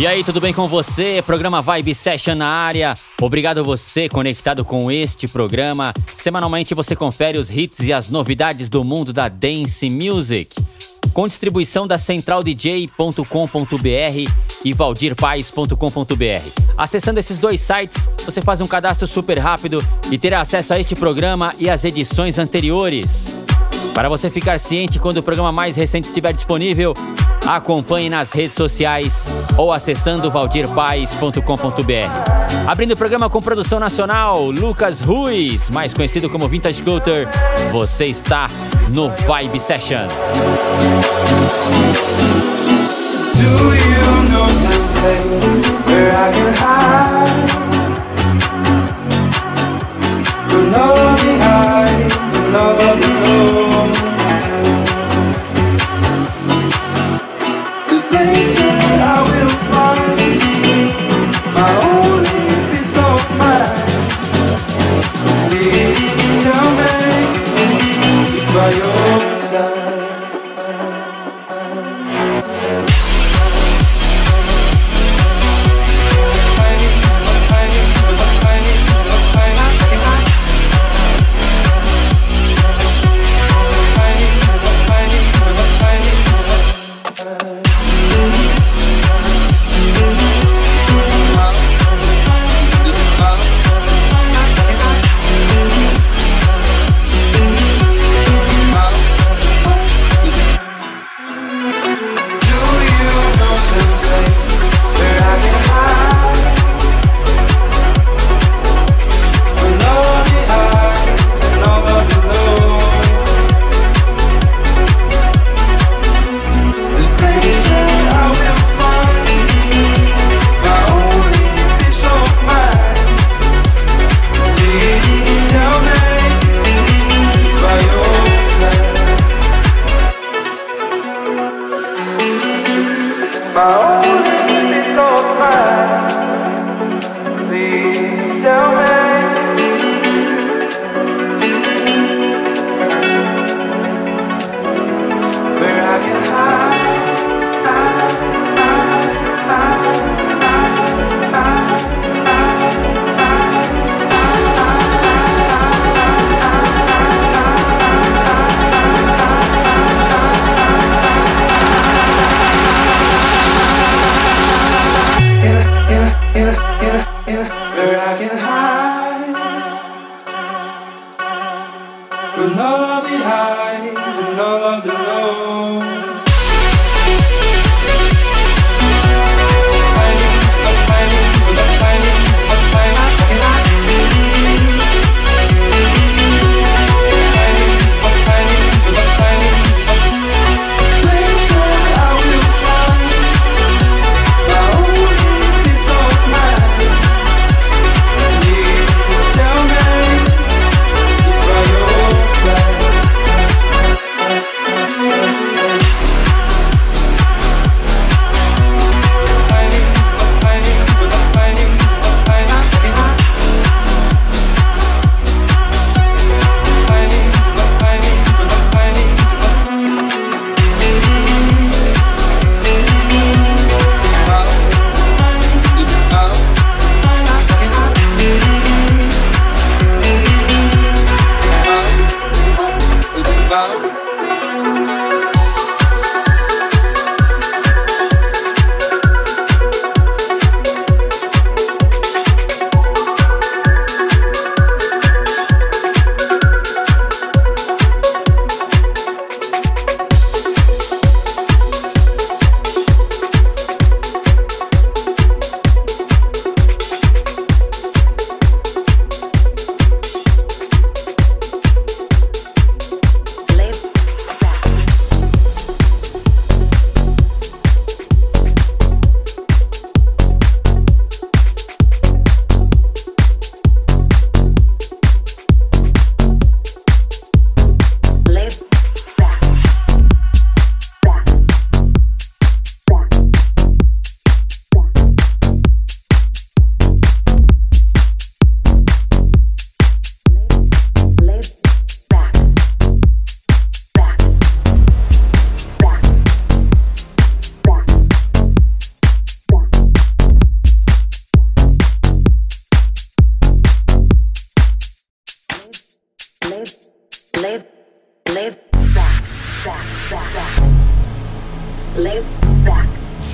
E aí, tudo bem com você? Programa Vibe Session na área. Obrigado você conectado com este programa. Semanalmente você confere os hits e as novidades do mundo da dance music. Com distribuição da centraldj.com.br e valdirpais.com.br. Acessando esses dois sites, você faz um cadastro super rápido e terá acesso a este programa e as edições anteriores. Para você ficar ciente quando o programa mais recente estiver disponível, acompanhe nas redes sociais ou acessando valdirpaes.com.br. Abrindo o programa com produção nacional, Lucas Ruiz, mais conhecido como Vintage Scooter, você está no Vibe Session. Do you know.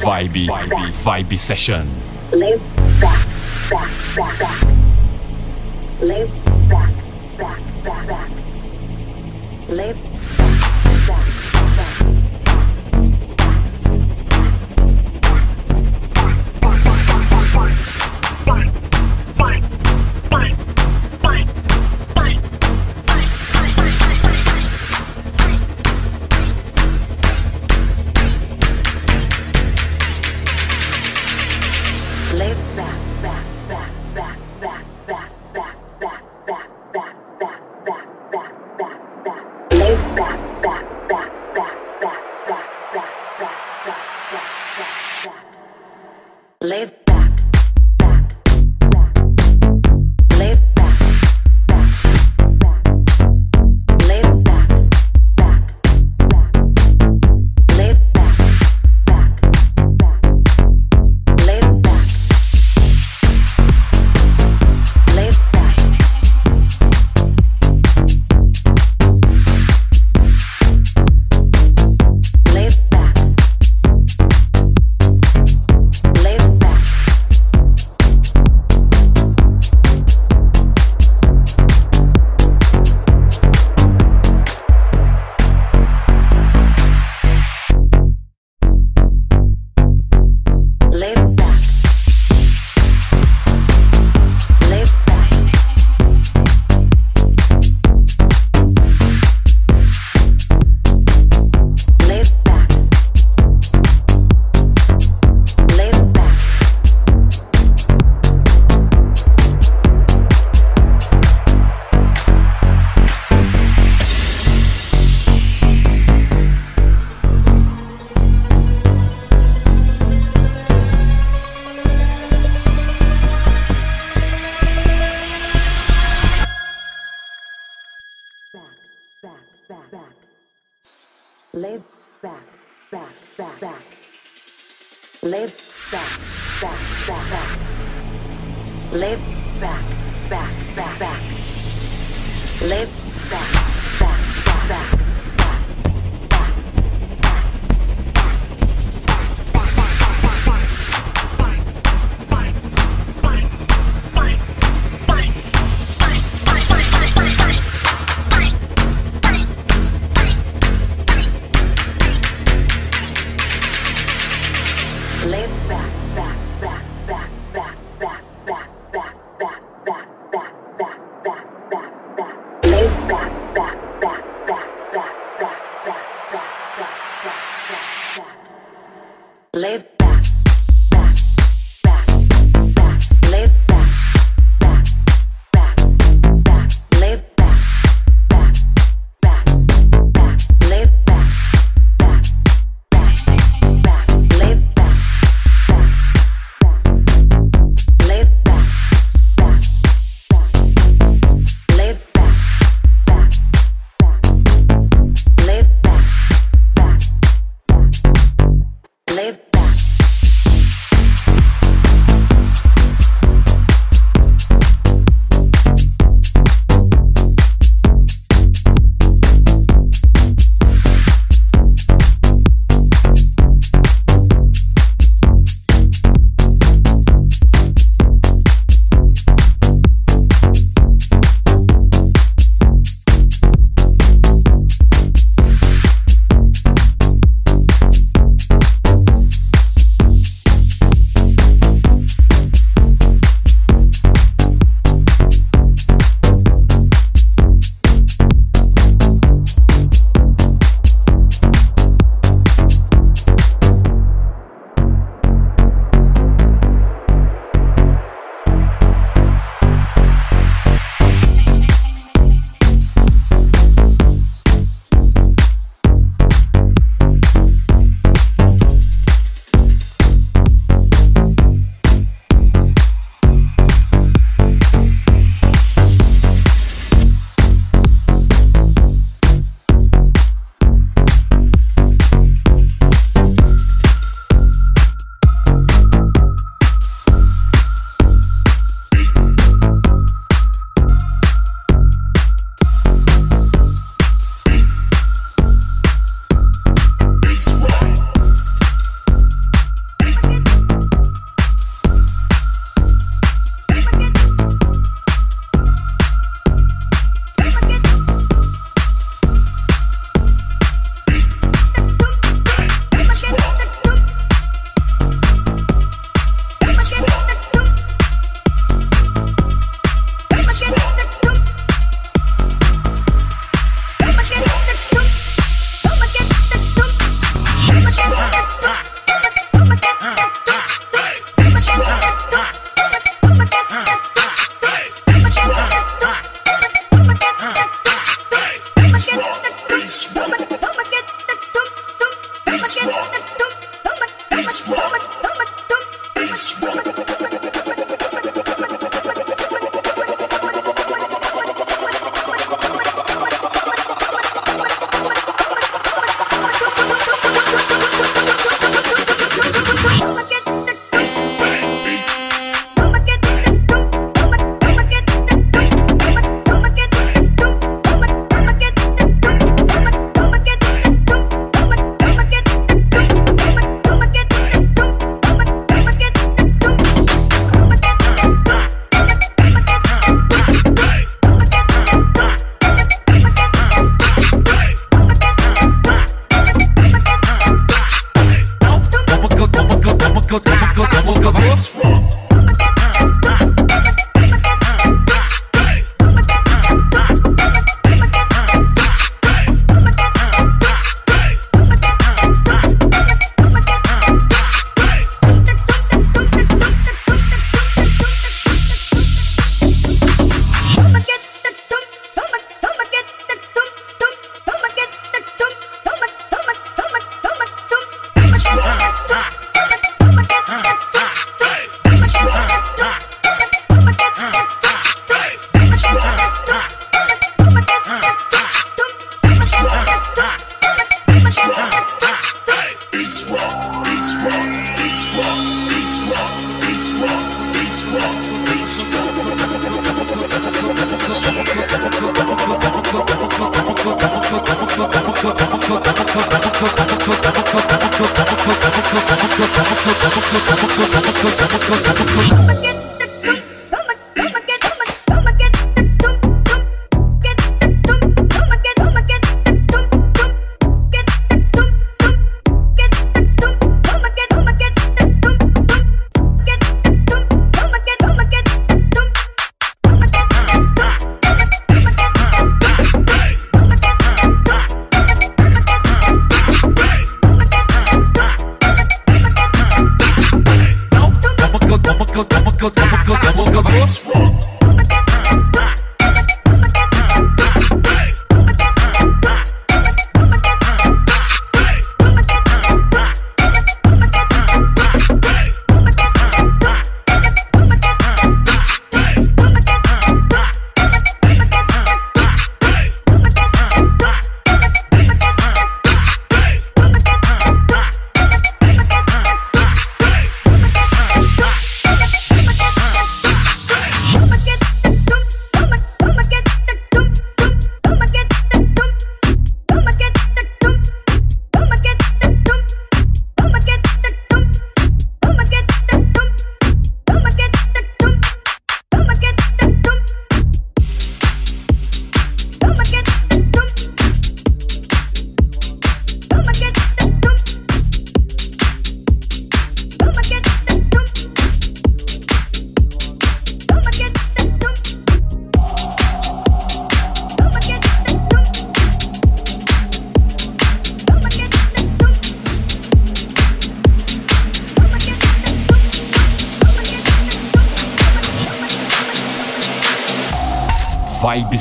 Vibe, vibe, vibe session. Lay back, back, back, back. Lay back, back, back, back. Lay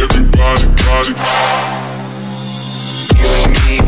Everybody, body, body. You and me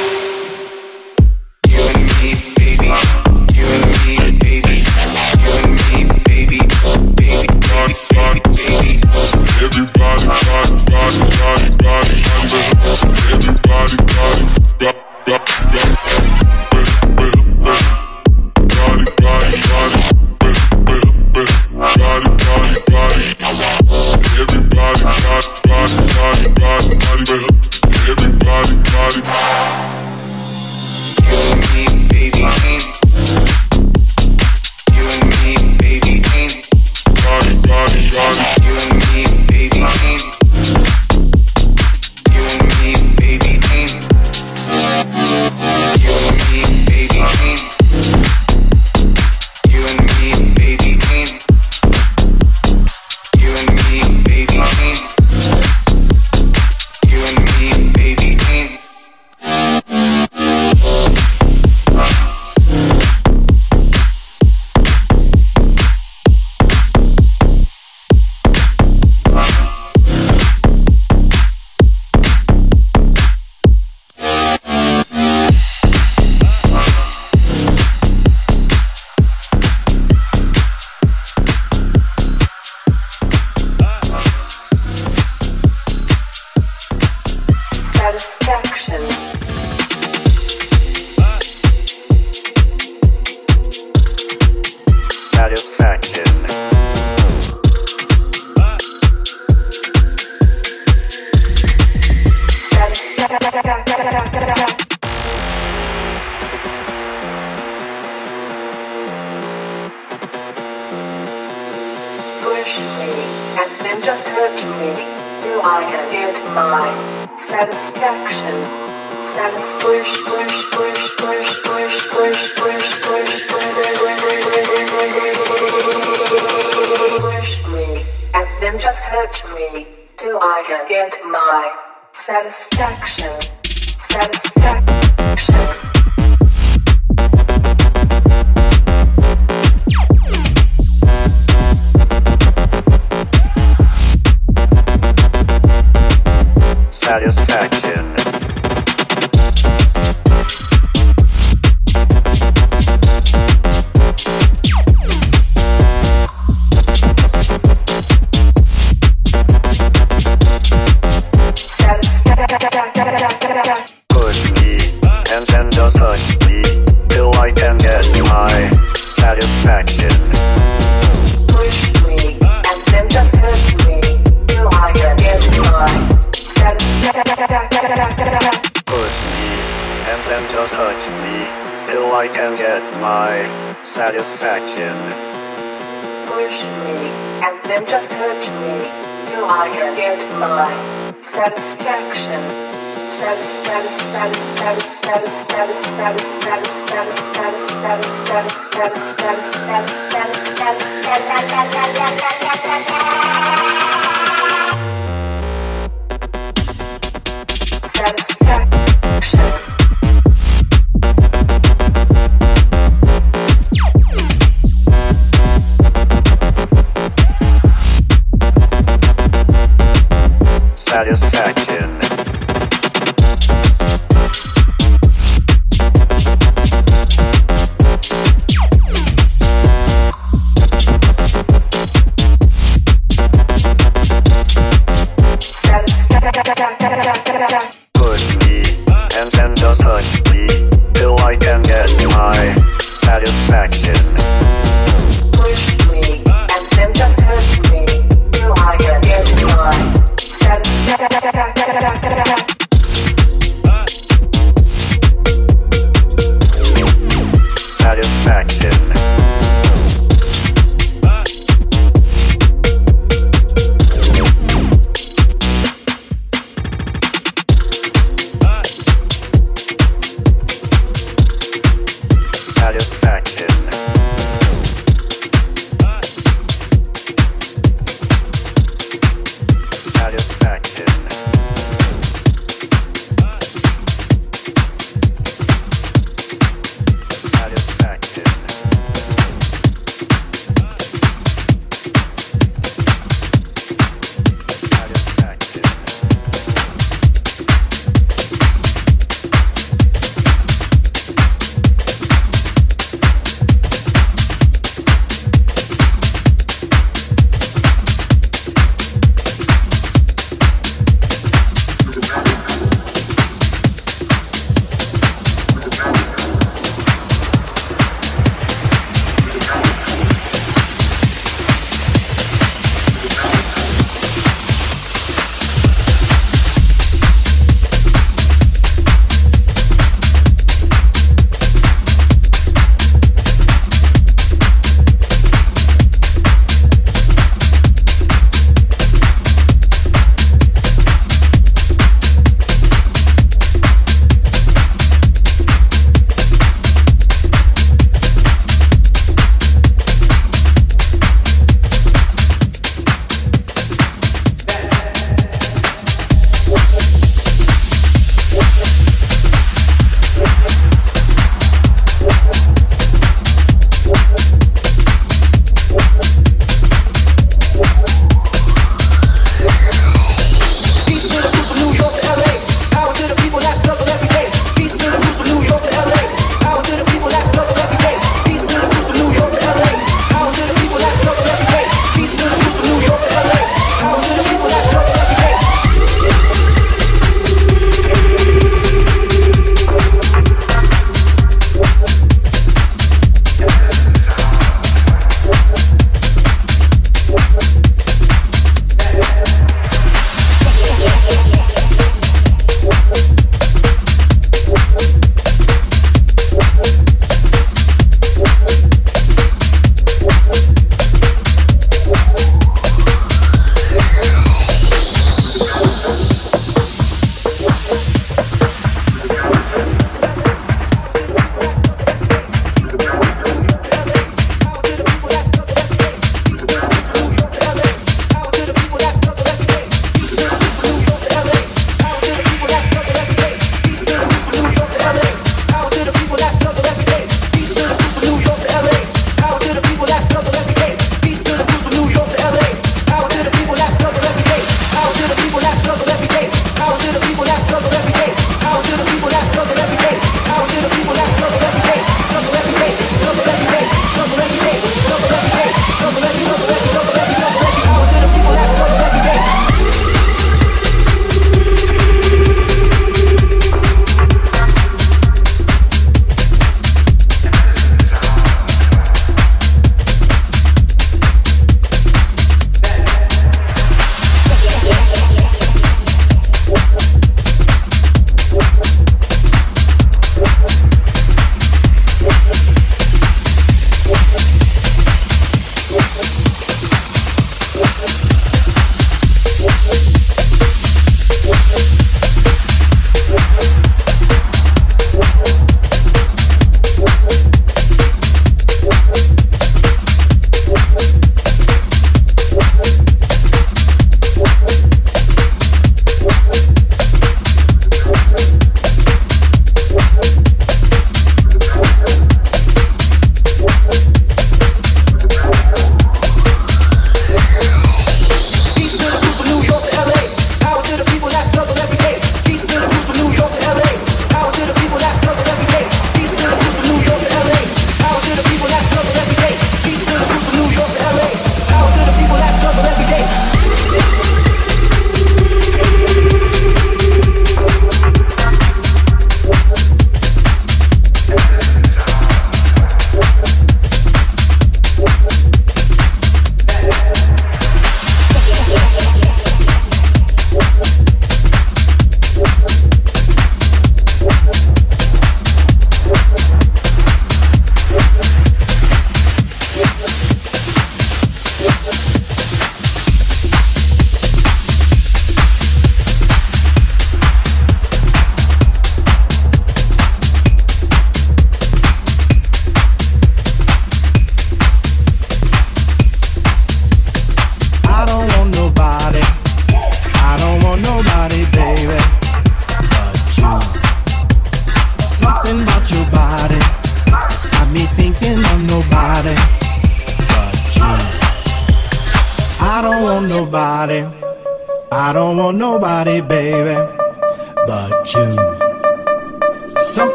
satisfaction.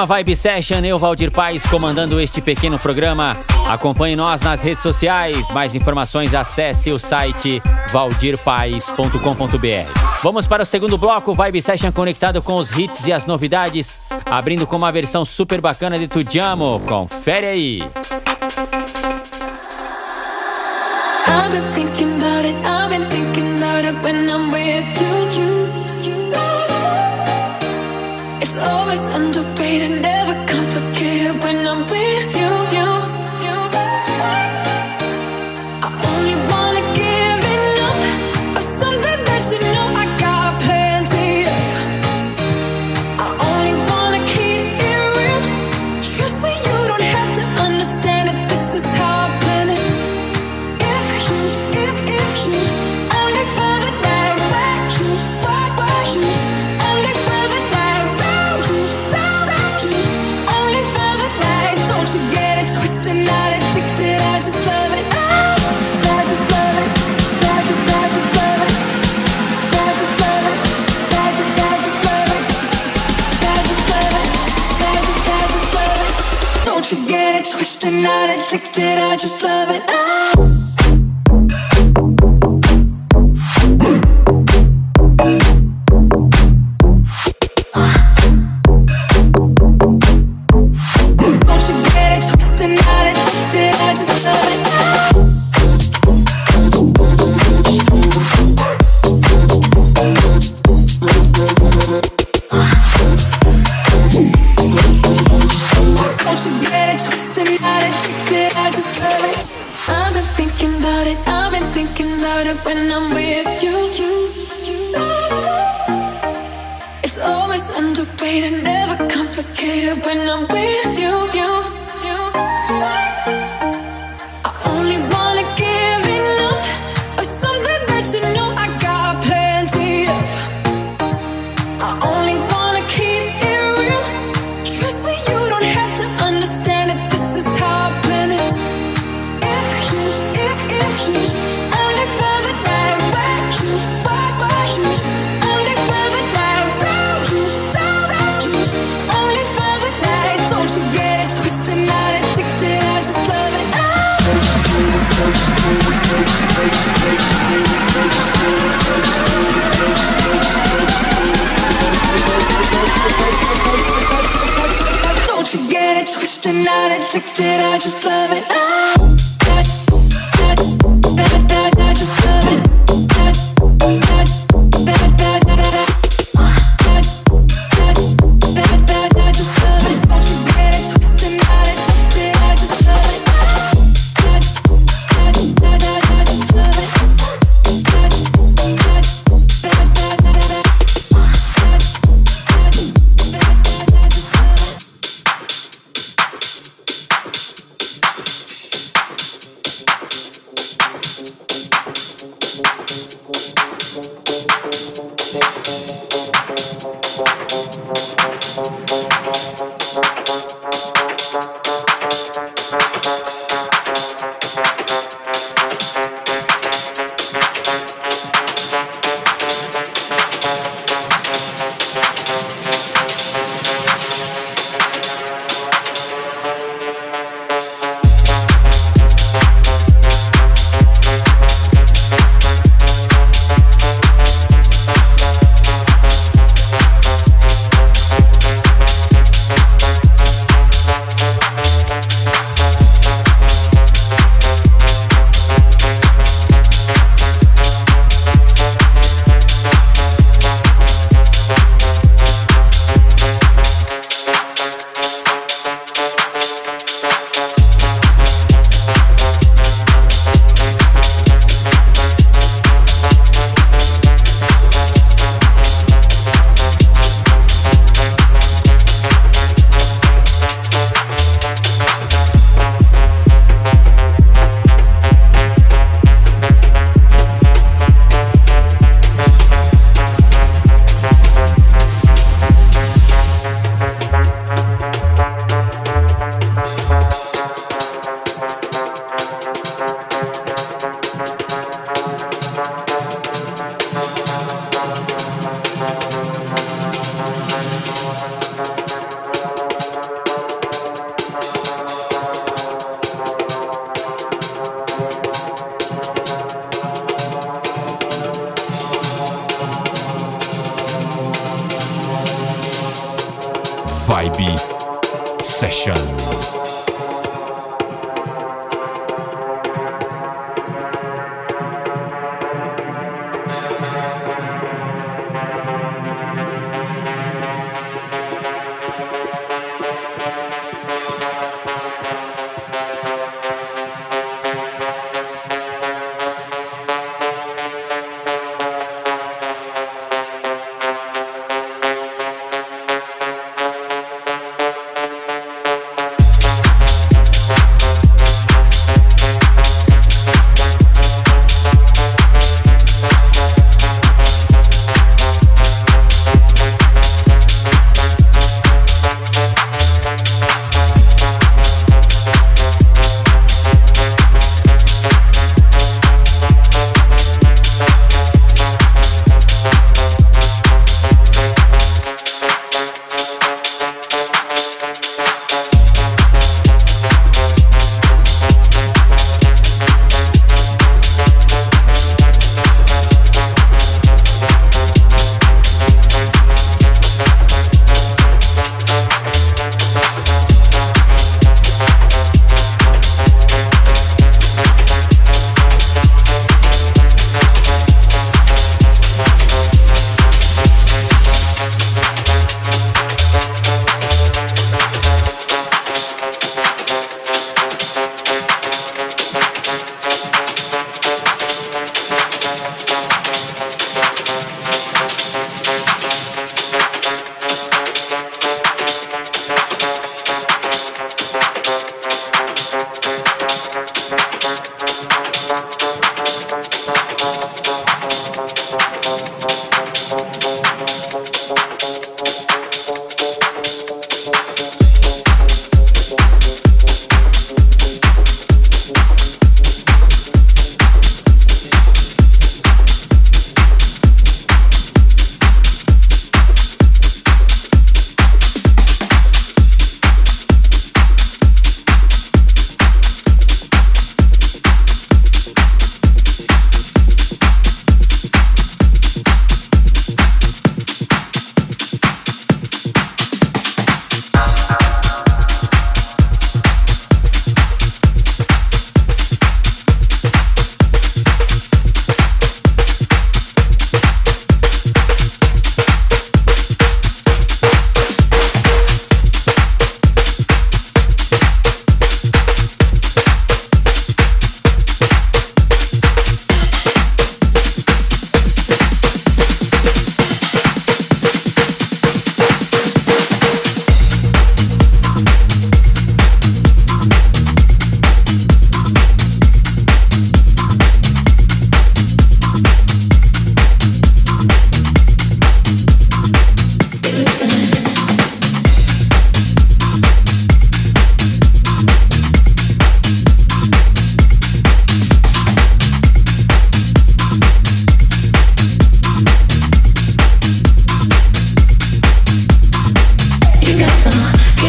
programa Vibe Session, eu, Valdir Paz, comandando este pequeno programa. Acompanhe nós nas redes sociais. Mais informações, acesse o site valdirpaes.com.br. Vamos para o segundo bloco, Vibe Session conectado com os hits e as novidades, abrindo com uma versão super bacana de Tudiamo. Confere aí! I've been thinking about it, I've been thinking about it when I'm with you. It's always underrated, and never complicated. When I'm with I'm not addicted, I just love it now. IB session.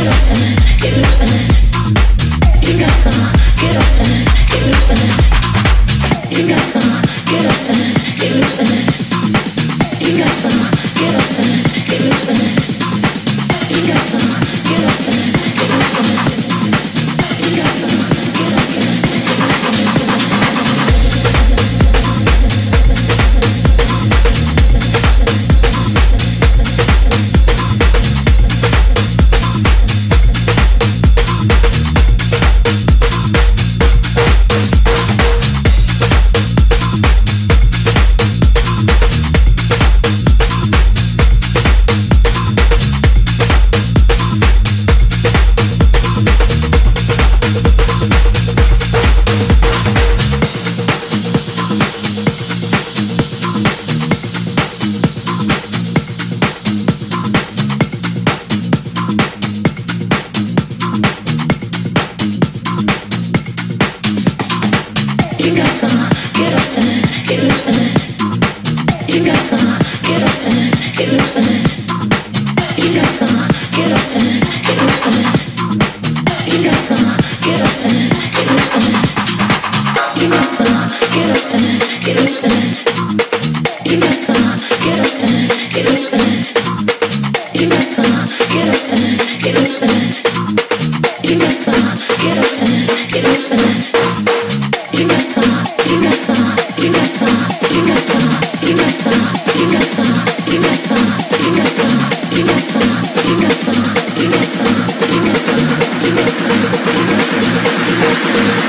feeling.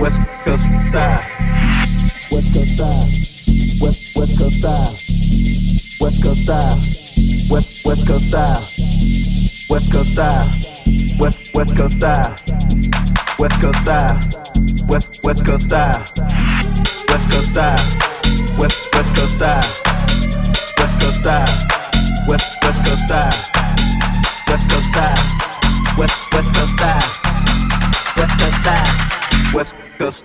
West Coast style. West Coast style. West West Coast style. West Coast style. West West Coast style. West Coast style. West West Coast style. West Coast style. West West Coast style. West Coast style. West West Coast style. West Coast style. West West Coast style. West Coast style. West West Coast style. West Coast style. West Coast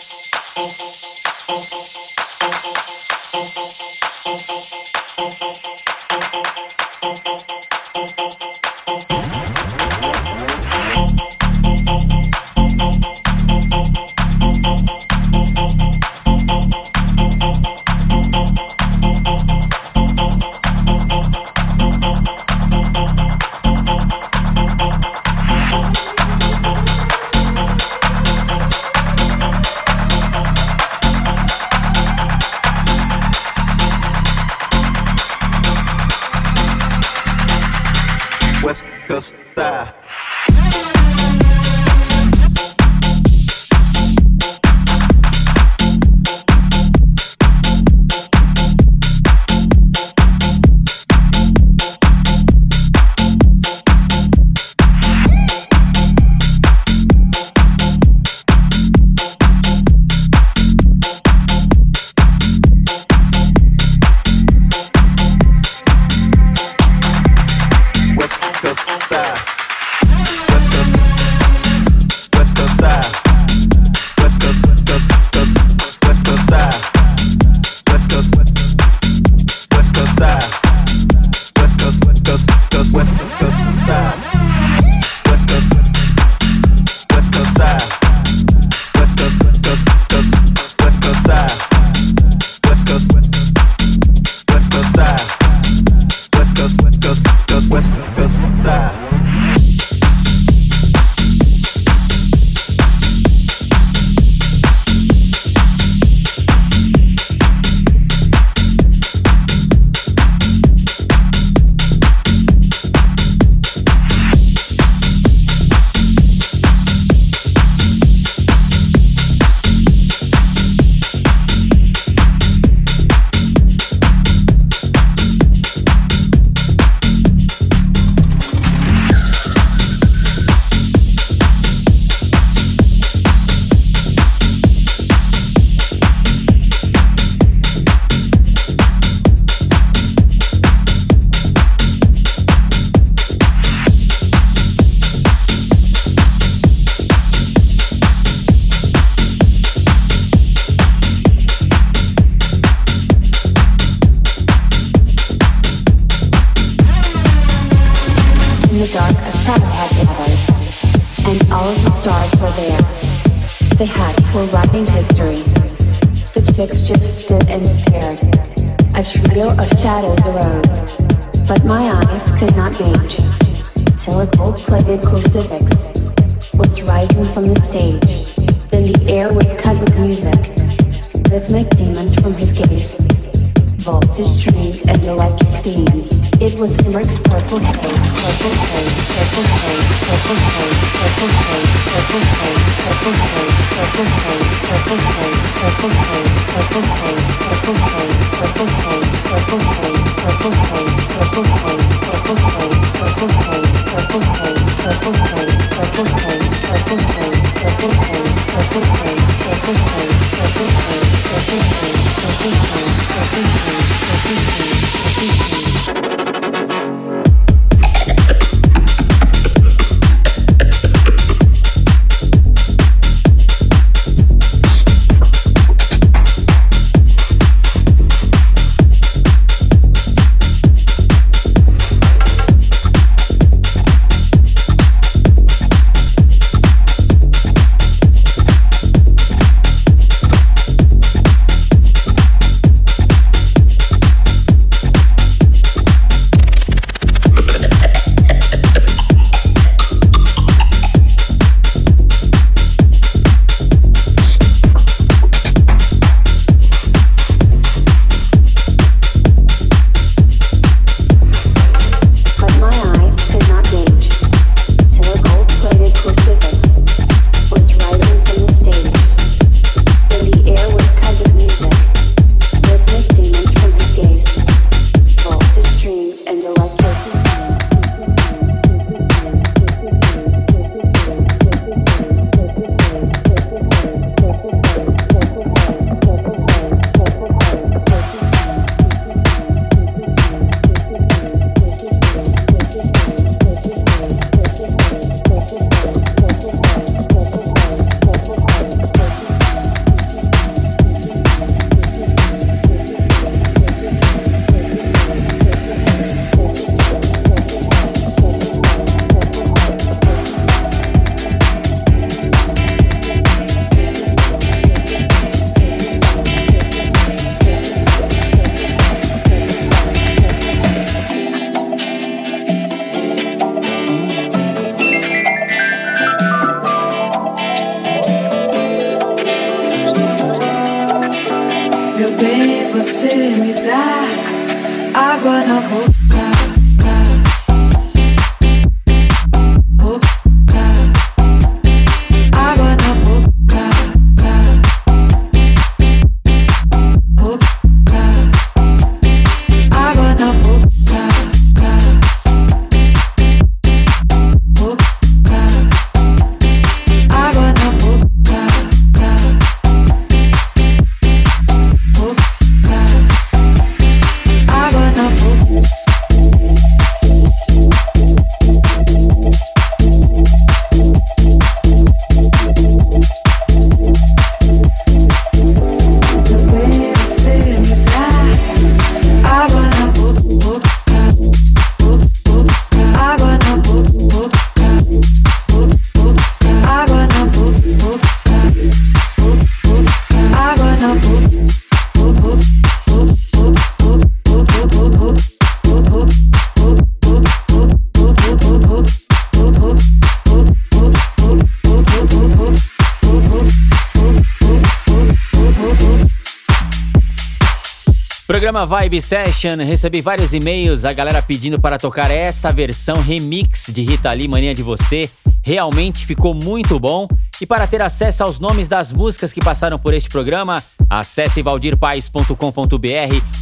Vibe Session, recebi vários e-mails, a galera pedindo para tocar essa versão remix de Rita Lee, Mania de Você. Realmente ficou muito bom. E para ter acesso aos nomes das músicas que passaram por este programa, acesse valdirpaes.com.br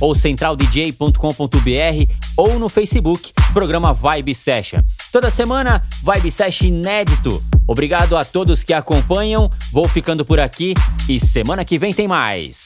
ou centraldj.com.br ou no Facebook, programa Vibe Session. Toda semana, Vibe Session inédito. Obrigado a todos que acompanham, vou ficando por aqui e semana que vem tem mais.